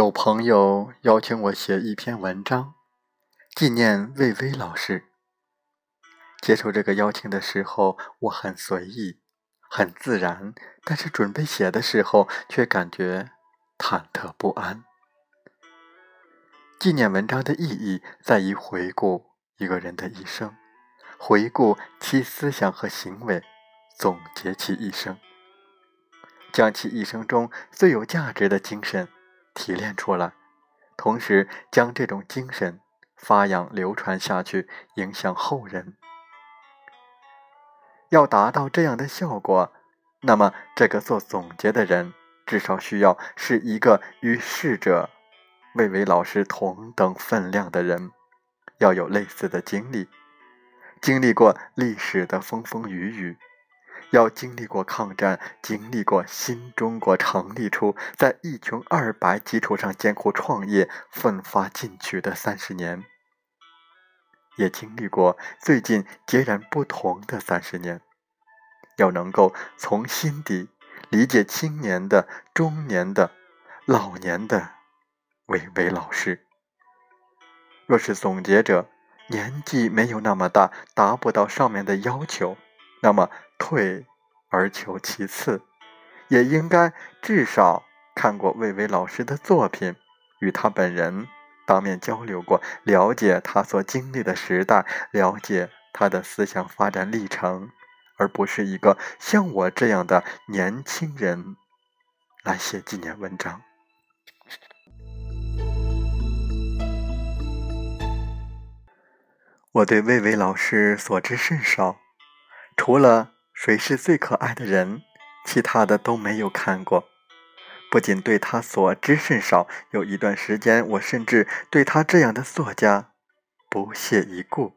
有朋友邀请我写一篇文章，纪念魏巍老师。接受这个邀请的时候，我很随意，很自然，但是准备写的时候，却感觉忐忑不安。纪念文章的意义在于回顾一个人的一生，回顾其思想和行为，总结其一生，将其一生中最有价值的精神。提炼出来，同时将这种精神发扬流传下去，影响后人。要达到这样的效果，那么这个做总结的人至少需要是一个与逝者魏巍老师同等分量的人，要有类似的经历，经历过历史的风风雨雨。要经历过抗战，经历过新中国成立初，在一穷二白基础上艰苦创业、奋发进取的三十年，也经历过最近截然不同的三十年。要能够从心底理解青年的、中年的、老年的魏巍老师。若是总结者年纪没有那么大，达不到上面的要求。那么，退而求其次，也应该至少看过魏巍老师的作品，与他本人当面交流过，了解他所经历的时代，了解他的思想发展历程，而不是一个像我这样的年轻人来写纪念文章。我对魏巍老师所知甚少。除了谁是最可爱的人，其他的都没有看过。不仅对他所知甚少，有一段时间，我甚至对他这样的作家不屑一顾。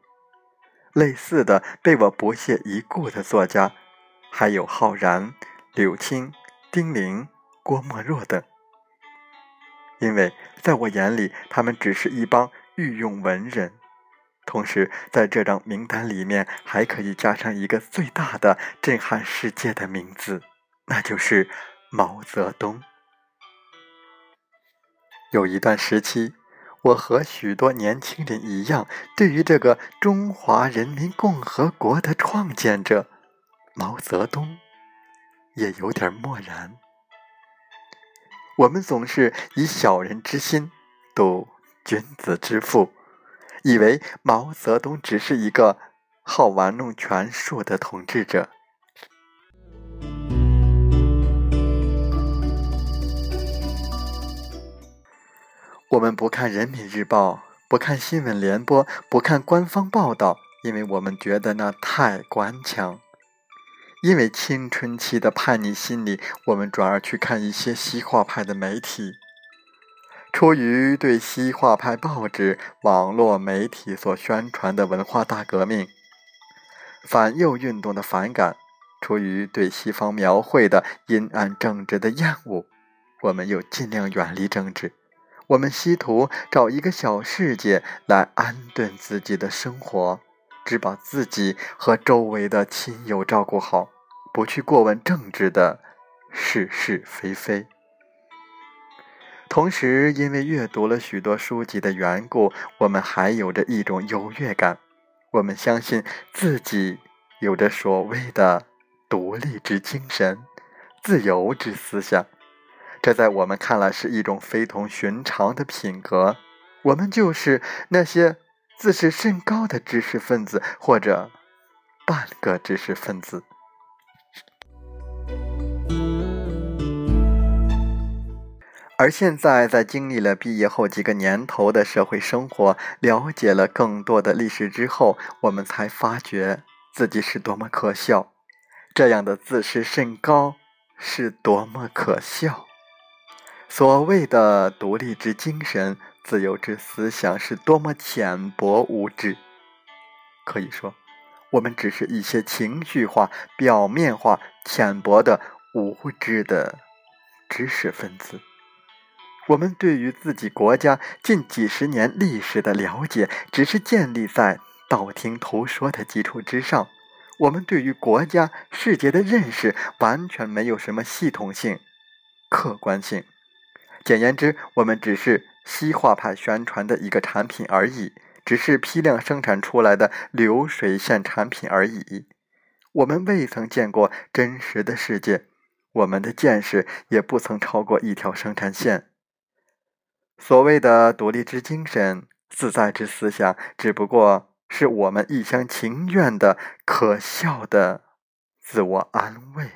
类似的被我不屑一顾的作家，还有浩然、柳青、丁玲、郭沫若等。因为在我眼里，他们只是一帮御用文人。同时，在这张名单里面还可以加上一个最大的震撼世界的名字，那就是毛泽东。有一段时期，我和许多年轻人一样，对于这个中华人民共和国的创建者毛泽东，也有点漠然。我们总是以小人之心度君子之腹。以为毛泽东只是一个好玩弄权术的统治者。我们不看人民日报，不看新闻联播，不看官方报道，因为我们觉得那太官腔。因为青春期的叛逆心理，我们转而去看一些西化派的媒体。出于对西化派报纸、网络媒体所宣传的文化大革命、反右运动的反感，出于对西方描绘的阴暗政治的厌恶，我们又尽量远离政治。我们希图找一个小世界来安顿自己的生活，只把自己和周围的亲友照顾好，不去过问政治的是是非非。同时，因为阅读了许多书籍的缘故，我们还有着一种优越感。我们相信自己有着所谓的独立之精神、自由之思想，这在我们看来是一种非同寻常的品格。我们就是那些自视甚高的知识分子，或者半个知识分子。而现在，在经历了毕业后几个年头的社会生活，了解了更多的历史之后，我们才发觉自己是多么可笑。这样的自视甚高是多么可笑。所谓的独立之精神、自由之思想是多么浅薄无知。可以说，我们只是一些情绪化、表面化、浅薄的无知的知识分子。我们对于自己国家近几十年历史的了解，只是建立在道听途说的基础之上。我们对于国家、世界的认识，完全没有什么系统性、客观性。简言之，我们只是西化派宣传的一个产品而已，只是批量生产出来的流水线产品而已。我们未曾见过真实的世界，我们的见识也不曾超过一条生产线。所谓的独立之精神、自在之思想，只不过是我们一厢情愿的可笑的自我安慰。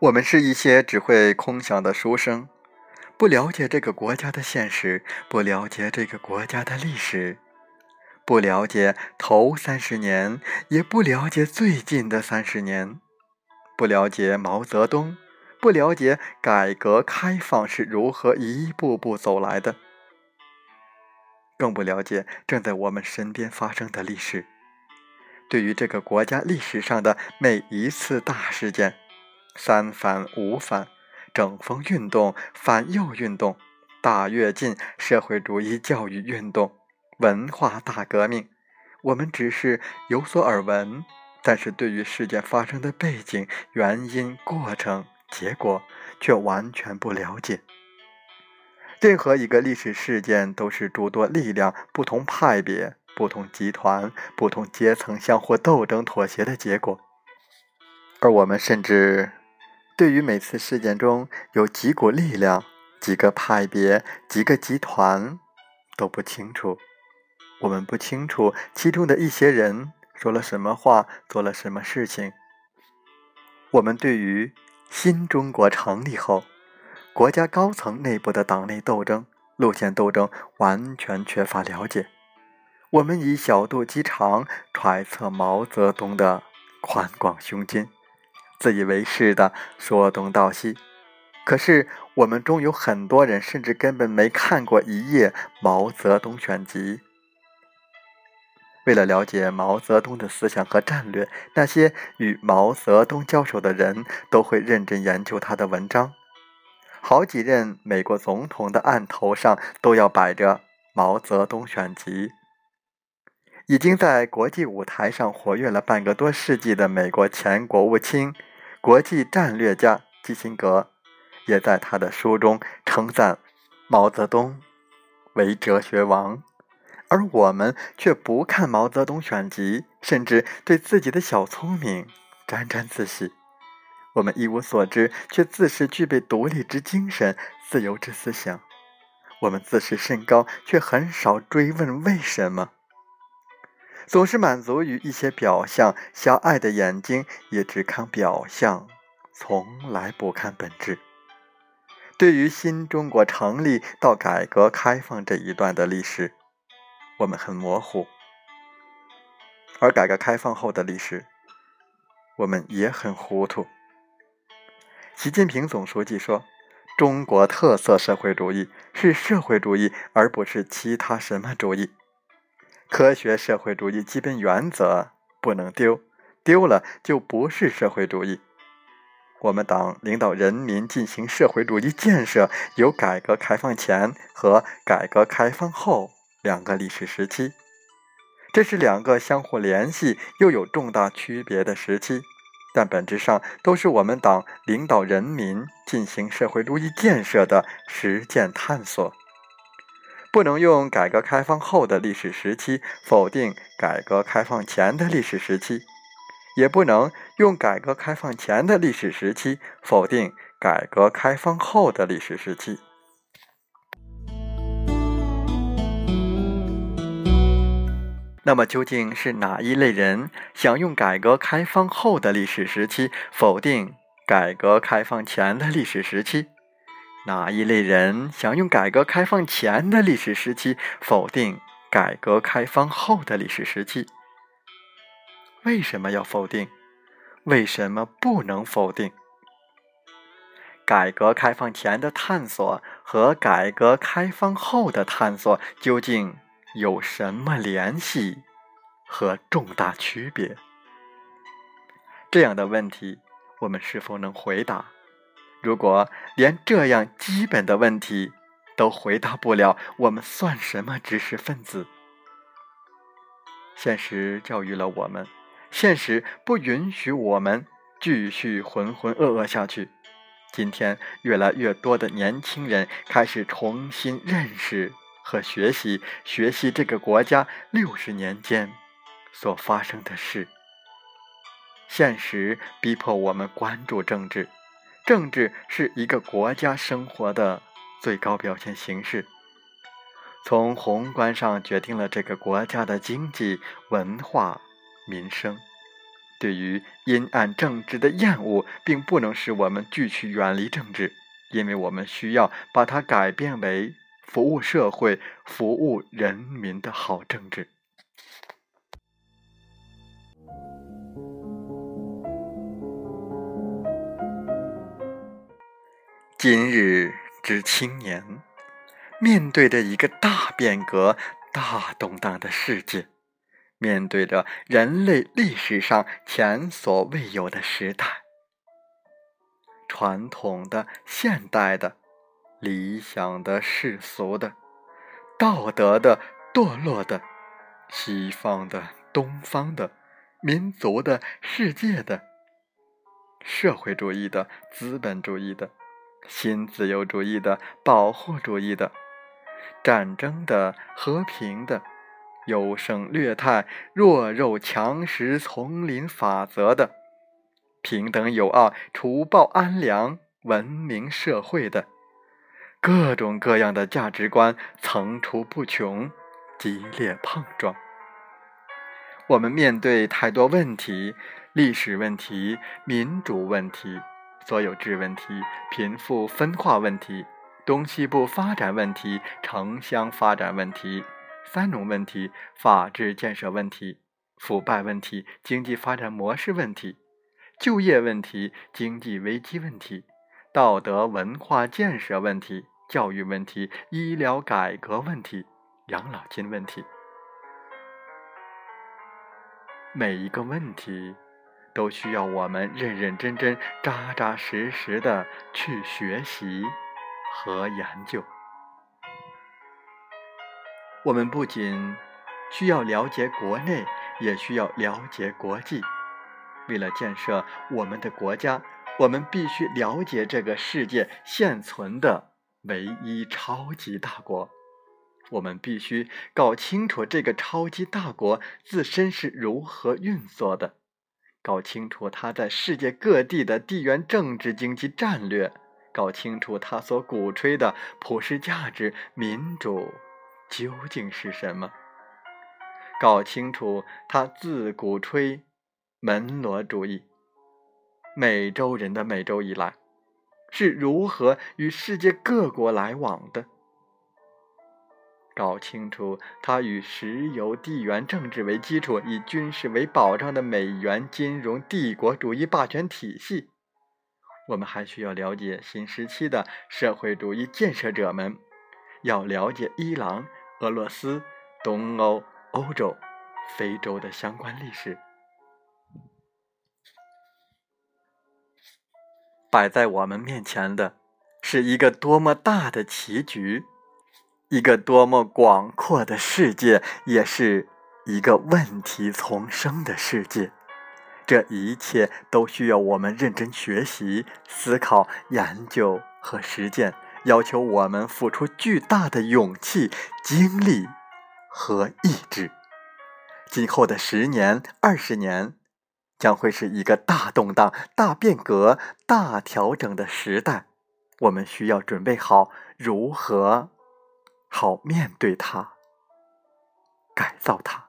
我们是一些只会空想的书生，不了解这个国家的现实，不了解这个国家的历史。不了解头三十年，也不了解最近的三十年，不了解毛泽东，不了解改革开放是如何一步步走来的，更不了解正在我们身边发生的历史。对于这个国家历史上的每一次大事件，三反五反，整风运动、反右运动、大跃进、社会主义教育运动。文化大革命，我们只是有所耳闻，但是对于事件发生的背景、原因、过程、结果，却完全不了解。任何一个历史事件，都是诸多力量、不同派别、不同集团、不同阶层相互斗争、妥协的结果。而我们甚至对于每次事件中有几股力量、几个派别、几个集团都不清楚。我们不清楚其中的一些人说了什么话，做了什么事情。我们对于新中国成立后，国家高层内部的党内斗争、路线斗争完全缺乏了解。我们以小肚鸡肠揣测毛泽东的宽广胸襟，自以为是的说东道西。可是我们中有很多人甚至根本没看过一页《毛泽东选集》。为了了解毛泽东的思想和战略，那些与毛泽东交手的人都会认真研究他的文章。好几任美国总统的案头上都要摆着《毛泽东选集》。已经在国际舞台上活跃了半个多世纪的美国前国务卿、国际战略家基辛格，也在他的书中称赞毛泽东为哲学王。而我们却不看《毛泽东选集》，甚至对自己的小聪明沾沾自喜。我们一无所知，却自视具备独立之精神、自由之思想。我们自视甚高，却很少追问为什么。总是满足于一些表象，狭隘的眼睛也只看表象，从来不看本质。对于新中国成立到改革开放这一段的历史，我们很模糊，而改革开放后的历史，我们也很糊涂。习近平总书记说：“中国特色社会主义是社会主义，而不是其他什么主义。科学社会主义基本原则不能丢，丢了就不是社会主义。”我们党领导人民进行社会主义建设，有改革开放前和改革开放后。两个历史时期，这是两个相互联系又有重大区别的时期，但本质上都是我们党领导人民进行社会主义建设的实践探索。不能用改革开放后的历史时期否定改革开放前的历史时期，也不能用改革开放前的历史时期否定改革开放后的历史时期。那么，究竟是哪一类人想用改革开放后的历史时期否定改革开放前的历史时期？哪一类人想用改革开放前的历史时期否定改革开放后的历史时期？为什么要否定？为什么不能否定？改革开放前的探索和改革开放后的探索究竟有什么联系和重大区别？这样的问题，我们是否能回答？如果连这样基本的问题都回答不了，我们算什么知识分子？现实教育了我们，现实不允许我们继续浑浑噩噩下去。今天，越来越多的年轻人开始重新认识和学习，学习这个国家六十年间所发生的事。现实逼迫我们关注政治，政治是一个国家生活的最高表现形式，从宏观上决定了这个国家的经济、文化、民生。对于阴暗政治的厌恶，并不能使我们继续远离政治，因为我们需要把它改变为服务社会、服务人民的好政治。今日之青年，面对着一个大变革、大动荡的世界。面对着人类历史上前所未有的时代，传统的、现代的、理想的、世俗的、道德的、堕落的、西方的、东方的、民族的、世界的、社会主义的、资本主义的、新自由主义的、保护主义的、战争的、和平的。优胜劣汰、弱肉强食、丛林法则的平等友爱、除暴安良、文明社会的各种各样的价值观层出不穷、激烈碰撞。我们面对太多问题：历史问题、民主问题、所有制问题、贫富分化问题、东西部发展问题、城乡发展问题。三农问题、法治建设问题、腐败问题、经济发展模式问题、就业问题、经济危机问题、道德文化建设问题、教育问题、医疗改革问题、养老金问题，每一个问题都需要我们认认真真、扎扎实实的去学习和研究。我们不仅需要了解国内，也需要了解国际。为了建设我们的国家，我们必须了解这个世界现存的唯一超级大国。我们必须搞清楚这个超级大国自身是如何运作的，搞清楚它在世界各地的地缘政治经济战略，搞清楚它所鼓吹的普世价值——民主。究竟是什么？搞清楚他自鼓吹门罗主义，美洲人的美洲以来是如何与世界各国来往的？搞清楚它与石油地缘政治为基础、以军事为保障的美元金融帝国主义霸权体系。我们还需要了解新时期的社会主义建设者们，要了解伊朗。俄罗斯、东欧、欧洲、非洲的相关历史，摆在我们面前的是一个多么大的棋局，一个多么广阔的世界，也是一个问题丛生的世界。这一切都需要我们认真学习、思考、研究和实践。要求我们付出巨大的勇气、精力和意志。今后的十年、二十年，将会是一个大动荡、大变革、大调整的时代。我们需要准备好如何好面对它、改造它。